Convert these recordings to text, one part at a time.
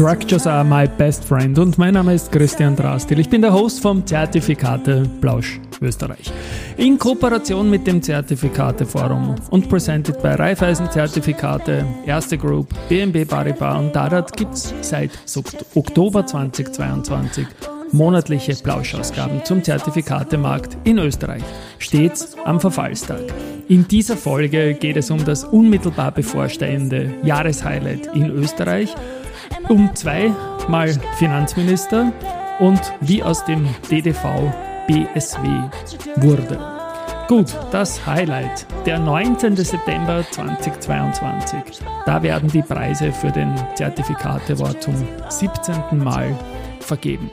Structures are my best friend und mein Name ist Christian Drastil. Ich bin der Host vom Zertifikate Blausch Österreich. In Kooperation mit dem Zertifikate Forum und presented bei Raiffeisen Zertifikate, Erste Group, BNB Paribas und gibt es seit Oktober 2022 monatliche Plauschausgaben zum Zertifikatemarkt in Österreich, stets am Verfallstag. In dieser Folge geht es um das unmittelbar bevorstehende Jahreshighlight in Österreich, um zweimal Finanzminister und wie aus dem DDV BSW wurde. Gut, das Highlight, der 19. September 2022. Da werden die Preise für den Zertifikate Award zum 17. Mal vergeben.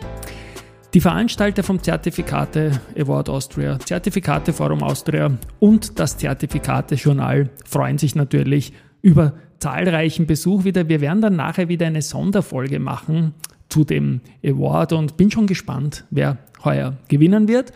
Die Veranstalter vom Zertifikate Award Austria, Zertifikate Forum Austria und das Zertifikate Journal freuen sich natürlich über zahlreichen Besuch wieder. Wir werden dann nachher wieder eine Sonderfolge machen zu dem Award und bin schon gespannt, wer heuer gewinnen wird.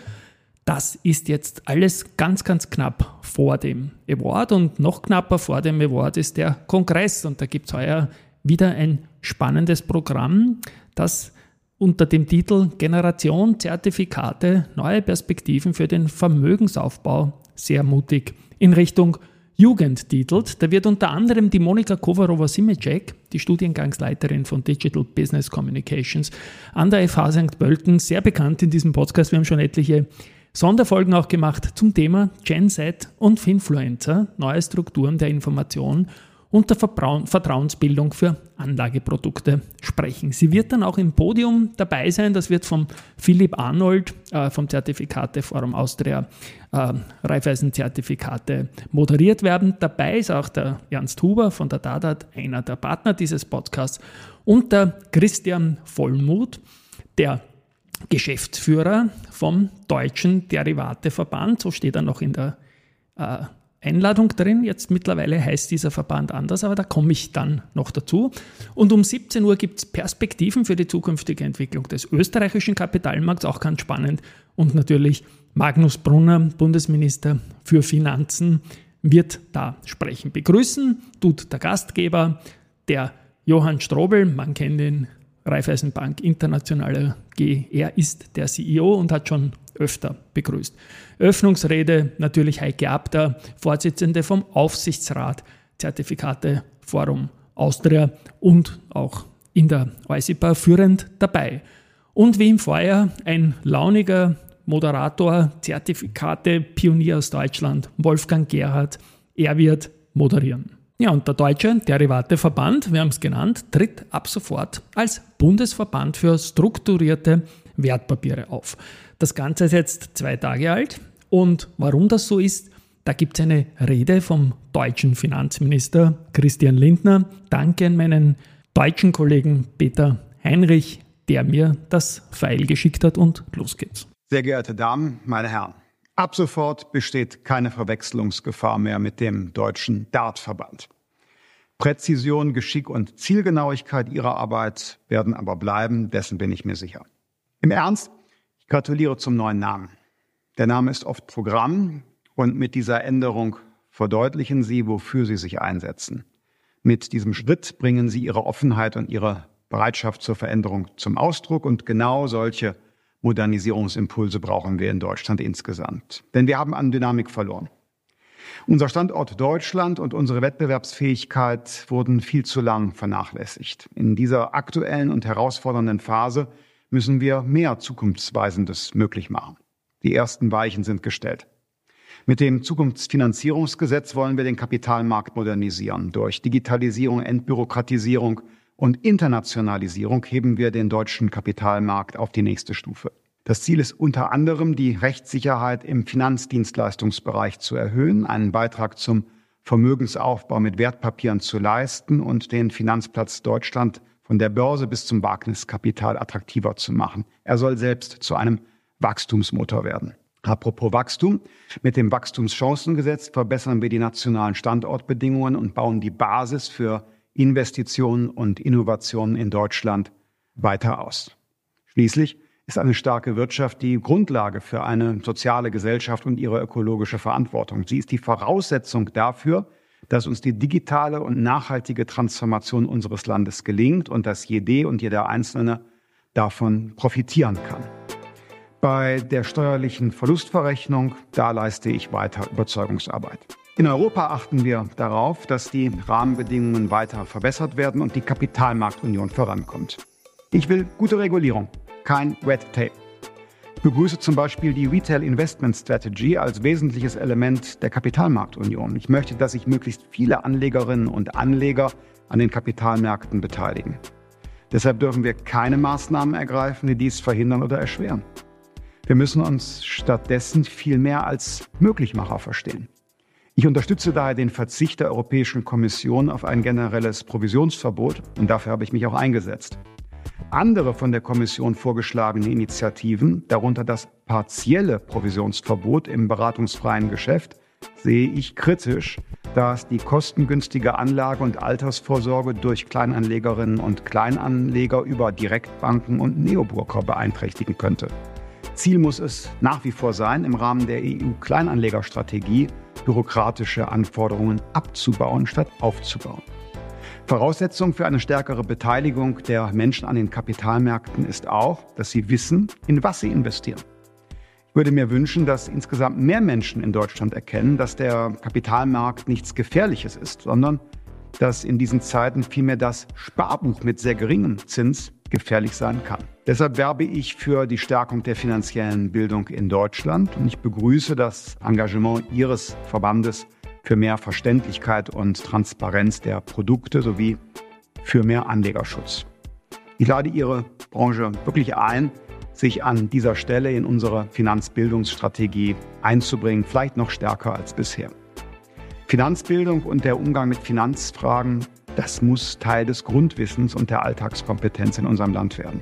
Das ist jetzt alles ganz, ganz knapp vor dem Award und noch knapper vor dem Award ist der Kongress und da gibt es heuer wieder ein spannendes Programm, das unter dem Titel Generation Zertifikate, neue Perspektiven für den Vermögensaufbau sehr mutig in Richtung Jugend titelt. Da wird unter anderem die Monika Kovarova-Simicek, die Studiengangsleiterin von Digital Business Communications an der FH St. Pölten, sehr bekannt in diesem Podcast. Wir haben schon etliche Sonderfolgen auch gemacht zum Thema Gen Z und Finfluencer, neue Strukturen der Information und der Vertrauensbildung für Anlageprodukte sprechen. Sie wird dann auch im Podium dabei sein. Das wird von Philipp Arnold äh, vom Zertifikate Forum Austria äh, Raiffeisen-Zertifikate moderiert werden. Dabei ist auch der Ernst Huber von der Dadat, einer der Partner dieses Podcasts, und der Christian Vollmuth, der Geschäftsführer vom Deutschen Derivateverband, so steht er noch in der äh, Einladung drin. Jetzt mittlerweile heißt dieser Verband anders, aber da komme ich dann noch dazu. Und um 17 Uhr gibt es Perspektiven für die zukünftige Entwicklung des österreichischen Kapitalmarkts, auch ganz spannend. Und natürlich Magnus Brunner, Bundesminister für Finanzen, wird da sprechen. Begrüßen tut der Gastgeber, der Johann Strobel, man kennt ihn, Raiffeisenbank Internationale G. Er ist der CEO und hat schon öfter begrüßt. Öffnungsrede natürlich Heike Abter, Vorsitzende vom Aufsichtsrat Zertifikate Forum Austria und auch in der EUSIPA führend dabei. Und wie im Vorjahr ein launiger Moderator, Zertifikate, Pionier aus Deutschland, Wolfgang Gerhardt. Er wird moderieren. Ja, und der Deutsche Derivateverband, wir haben es genannt, tritt ab sofort als Bundesverband für strukturierte Wertpapiere auf. Das Ganze ist jetzt zwei Tage alt und warum das so ist, da gibt es eine Rede vom deutschen Finanzminister Christian Lindner. Danke an meinen deutschen Kollegen Peter Heinrich, der mir das Pfeil geschickt hat und los geht's. Sehr geehrte Damen, meine Herren, ab sofort besteht keine Verwechslungsgefahr mehr mit dem deutschen Dartverband. Präzision, Geschick und Zielgenauigkeit Ihrer Arbeit werden aber bleiben, dessen bin ich mir sicher. Im Ernst, gratuliere zum neuen Namen. Der Name ist oft Programm und mit dieser Änderung verdeutlichen Sie, wofür Sie sich einsetzen. Mit diesem Schritt bringen Sie Ihre Offenheit und Ihre Bereitschaft zur Veränderung zum Ausdruck und genau solche Modernisierungsimpulse brauchen wir in Deutschland insgesamt. Denn wir haben an Dynamik verloren. Unser Standort Deutschland und unsere Wettbewerbsfähigkeit wurden viel zu lang vernachlässigt. In dieser aktuellen und herausfordernden Phase müssen wir mehr Zukunftsweisendes möglich machen. Die ersten Weichen sind gestellt. Mit dem Zukunftsfinanzierungsgesetz wollen wir den Kapitalmarkt modernisieren. Durch Digitalisierung, Entbürokratisierung und Internationalisierung heben wir den deutschen Kapitalmarkt auf die nächste Stufe. Das Ziel ist unter anderem, die Rechtssicherheit im Finanzdienstleistungsbereich zu erhöhen, einen Beitrag zum Vermögensaufbau mit Wertpapieren zu leisten und den Finanzplatz Deutschland von der Börse bis zum Wagniskapital attraktiver zu machen. Er soll selbst zu einem Wachstumsmotor werden. Apropos Wachstum. Mit dem Wachstumschancengesetz verbessern wir die nationalen Standortbedingungen und bauen die Basis für Investitionen und Innovationen in Deutschland weiter aus. Schließlich ist eine starke Wirtschaft die Grundlage für eine soziale Gesellschaft und ihre ökologische Verantwortung. Sie ist die Voraussetzung dafür, dass uns die digitale und nachhaltige Transformation unseres Landes gelingt und dass jede und jeder Einzelne davon profitieren kann. Bei der steuerlichen Verlustverrechnung, da leiste ich weiter Überzeugungsarbeit. In Europa achten wir darauf, dass die Rahmenbedingungen weiter verbessert werden und die Kapitalmarktunion vorankommt. Ich will gute Regulierung, kein Red Tape. Ich begrüße zum Beispiel die Retail Investment Strategy als wesentliches Element der Kapitalmarktunion. Ich möchte, dass sich möglichst viele Anlegerinnen und Anleger an den Kapitalmärkten beteiligen. Deshalb dürfen wir keine Maßnahmen ergreifen, die dies verhindern oder erschweren. Wir müssen uns stattdessen viel mehr als Möglichmacher verstehen. Ich unterstütze daher den Verzicht der Europäischen Kommission auf ein generelles Provisionsverbot und dafür habe ich mich auch eingesetzt. Andere von der Kommission vorgeschlagene Initiativen, darunter das partielle Provisionsverbot im beratungsfreien Geschäft, sehe ich kritisch, da es die kostengünstige Anlage und Altersvorsorge durch Kleinanlegerinnen und Kleinanleger über Direktbanken und Neoburger beeinträchtigen könnte. Ziel muss es nach wie vor sein, im Rahmen der EU-Kleinanlegerstrategie bürokratische Anforderungen abzubauen statt aufzubauen. Voraussetzung für eine stärkere Beteiligung der Menschen an den Kapitalmärkten ist auch, dass sie wissen, in was sie investieren. Ich würde mir wünschen, dass insgesamt mehr Menschen in Deutschland erkennen, dass der Kapitalmarkt nichts Gefährliches ist, sondern dass in diesen Zeiten vielmehr das Sparbuch mit sehr geringem Zins gefährlich sein kann. Deshalb werbe ich für die Stärkung der finanziellen Bildung in Deutschland und ich begrüße das Engagement Ihres Verbandes für mehr Verständlichkeit und Transparenz der Produkte sowie für mehr Anlegerschutz. Ich lade Ihre Branche wirklich ein, sich an dieser Stelle in unsere Finanzbildungsstrategie einzubringen, vielleicht noch stärker als bisher. Finanzbildung und der Umgang mit Finanzfragen, das muss Teil des Grundwissens und der Alltagskompetenz in unserem Land werden.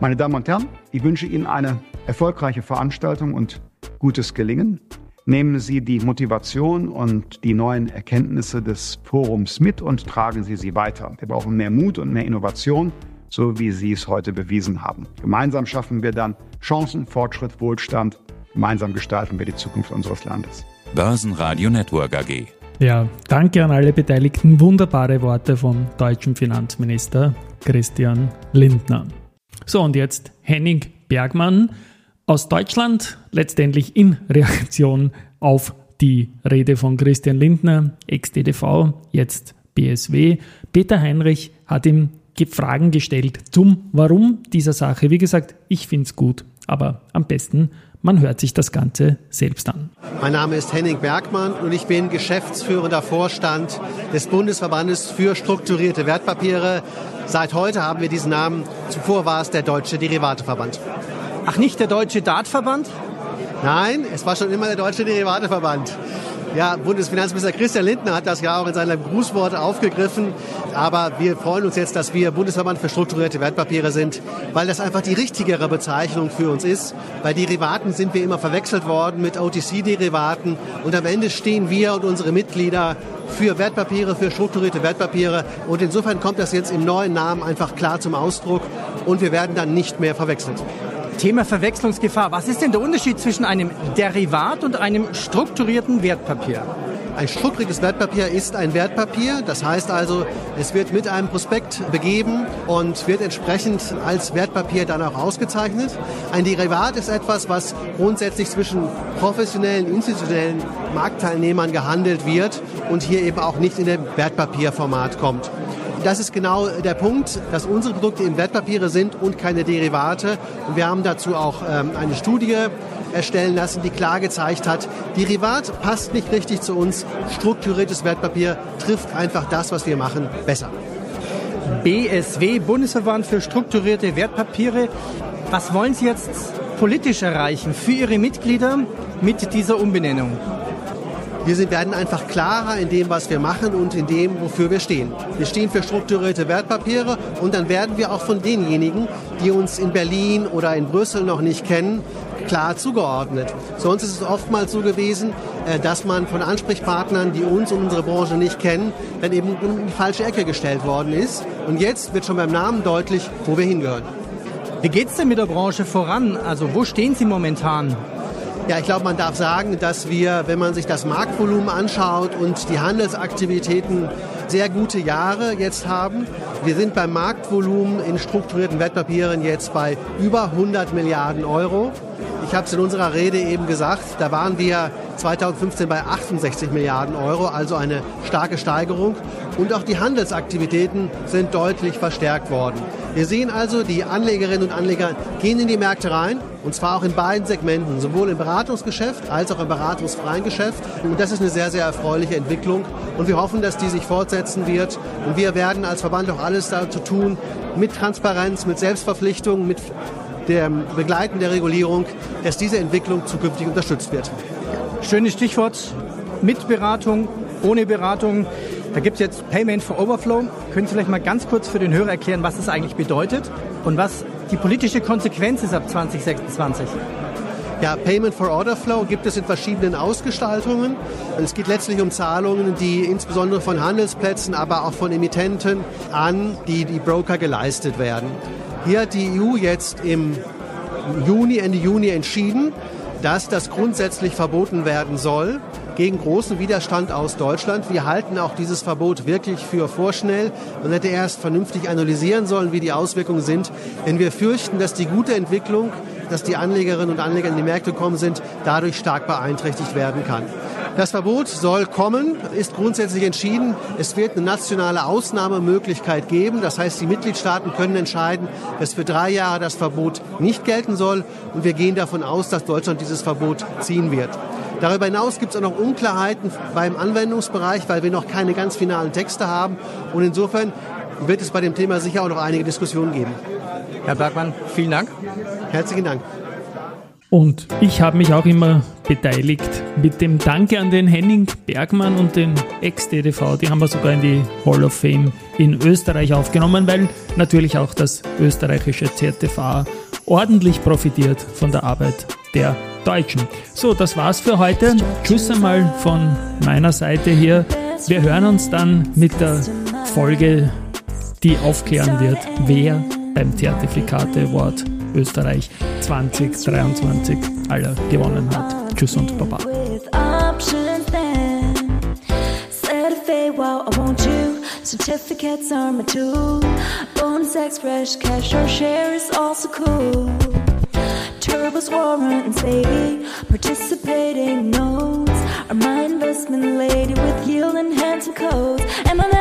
Meine Damen und Herren, ich wünsche Ihnen eine erfolgreiche Veranstaltung und gutes Gelingen. Nehmen Sie die Motivation und die neuen Erkenntnisse des Forums mit und tragen Sie sie weiter. Wir brauchen mehr Mut und mehr Innovation, so wie Sie es heute bewiesen haben. Gemeinsam schaffen wir dann Chancen, Fortschritt, Wohlstand. Gemeinsam gestalten wir die Zukunft unseres Landes. Börsenradio Network AG. Ja, danke an alle Beteiligten. Wunderbare Worte vom deutschen Finanzminister Christian Lindner. So, und jetzt Henning Bergmann aus Deutschland letztendlich in Reaktion auf die Rede von Christian Lindner, ex-DDV, jetzt BSW. Peter Heinrich hat ihm Fragen gestellt zum Warum dieser Sache. Wie gesagt, ich finde es gut, aber am besten man hört sich das Ganze selbst an. Mein Name ist Henning Bergmann und ich bin geschäftsführender Vorstand des Bundesverbandes für strukturierte Wertpapiere. Seit heute haben wir diesen Namen. Zuvor war es der Deutsche Derivateverband. Ach, nicht der Deutsche Dartverband? Nein, es war schon immer der Deutsche Derivateverband. Ja, Bundesfinanzminister Christian Lindner hat das ja auch in seinem Grußwort aufgegriffen. Aber wir freuen uns jetzt, dass wir Bundesverband für strukturierte Wertpapiere sind, weil das einfach die richtigere Bezeichnung für uns ist. Bei Derivaten sind wir immer verwechselt worden mit OTC-Derivaten. Und am Ende stehen wir und unsere Mitglieder für Wertpapiere, für strukturierte Wertpapiere. Und insofern kommt das jetzt im neuen Namen einfach klar zum Ausdruck. Und wir werden dann nicht mehr verwechselt. Thema Verwechslungsgefahr. Was ist denn der Unterschied zwischen einem Derivat und einem strukturierten Wertpapier? Ein strukturiertes Wertpapier ist ein Wertpapier. Das heißt also, es wird mit einem Prospekt begeben und wird entsprechend als Wertpapier dann auch ausgezeichnet. Ein Derivat ist etwas, was grundsätzlich zwischen professionellen, institutionellen Marktteilnehmern gehandelt wird und hier eben auch nicht in dem Wertpapierformat kommt. Das ist genau der Punkt, dass unsere Produkte eben Wertpapiere sind und keine Derivate. Und wir haben dazu auch ähm, eine Studie erstellen lassen, die klar gezeigt hat, Derivat passt nicht richtig zu uns, strukturiertes Wertpapier trifft einfach das, was wir machen, besser. BSW, Bundesverband für strukturierte Wertpapiere. Was wollen Sie jetzt politisch erreichen für Ihre Mitglieder mit dieser Umbenennung? Wir werden einfach klarer in dem, was wir machen und in dem, wofür wir stehen. Wir stehen für strukturierte Wertpapiere und dann werden wir auch von denjenigen, die uns in Berlin oder in Brüssel noch nicht kennen, klar zugeordnet. Sonst ist es oftmals so gewesen, äh, dass man von Ansprechpartnern, die uns und unsere Branche nicht kennen, dann eben in die falsche Ecke gestellt worden ist. Und jetzt wird schon beim Namen deutlich, wo wir hingehören. Wie geht es denn mit der Branche voran? Also wo stehen Sie momentan? Ja, ich glaube, man darf sagen, dass wir, wenn man sich das Marktvolumen anschaut und die Handelsaktivitäten, sehr gute Jahre jetzt haben. Wir sind beim Marktvolumen in strukturierten Wertpapieren jetzt bei über 100 Milliarden Euro. Ich habe es in unserer Rede eben gesagt, da waren wir 2015 bei 68 Milliarden Euro, also eine starke Steigerung. Und auch die Handelsaktivitäten sind deutlich verstärkt worden. Wir sehen also, die Anlegerinnen und Anleger gehen in die Märkte rein, und zwar auch in beiden Segmenten, sowohl im Beratungsgeschäft als auch im beratungsfreien Geschäft. Und das ist eine sehr, sehr erfreuliche Entwicklung. Und wir hoffen, dass die sich fortsetzen wird. Und wir werden als Verband auch alles dazu tun, mit Transparenz, mit Selbstverpflichtung, mit dem Begleiten der Regulierung, dass diese Entwicklung zukünftig unterstützt wird. Schönes Stichwort. Mit Beratung, ohne Beratung. Da gibt es jetzt Payment for Overflow. Können Sie vielleicht mal ganz kurz für den Hörer erklären, was das eigentlich bedeutet und was die politische Konsequenz ist ab 2026? Ja, Payment for Order Flow gibt es in verschiedenen Ausgestaltungen. Es geht letztlich um Zahlungen, die insbesondere von Handelsplätzen, aber auch von Emittenten an die, die Broker geleistet werden. Hier hat die EU jetzt im Juni, Ende Juni entschieden, dass das grundsätzlich verboten werden soll, gegen großen Widerstand aus Deutschland. Wir halten auch dieses Verbot wirklich für vorschnell. Man hätte erst vernünftig analysieren sollen, wie die Auswirkungen sind. Denn wir fürchten, dass die gute Entwicklung, dass die Anlegerinnen und Anleger in die Märkte kommen sind, dadurch stark beeinträchtigt werden kann. Das Verbot soll kommen, ist grundsätzlich entschieden. Es wird eine nationale Ausnahmemöglichkeit geben. Das heißt, die Mitgliedstaaten können entscheiden, dass für drei Jahre das Verbot nicht gelten soll. Und wir gehen davon aus, dass Deutschland dieses Verbot ziehen wird. Darüber hinaus gibt es auch noch Unklarheiten beim Anwendungsbereich, weil wir noch keine ganz finalen Texte haben. Und insofern wird es bei dem Thema sicher auch noch einige Diskussionen geben. Herr Bergmann, vielen Dank. Herzlichen Dank. Und ich habe mich auch immer beteiligt mit dem Danke an den Henning Bergmann und den Ex-DDV. Die haben wir sogar in die Hall of Fame in Österreich aufgenommen, weil natürlich auch das österreichische ZTV ordentlich profitiert von der Arbeit der Deutschen. So, das war's für heute. Tschüss einmal von meiner Seite hier. Wir hören uns dann mit der Folge, die aufklären wird, wer beim Zertifikate Award Österreich 2023 alle gewonnen hat. Tschüss und Baba. Certificates are my tool. Bonus X, fresh cash or share is also cool. Warrant, and participating notes are my investment lady with yield and handsome codes. Am I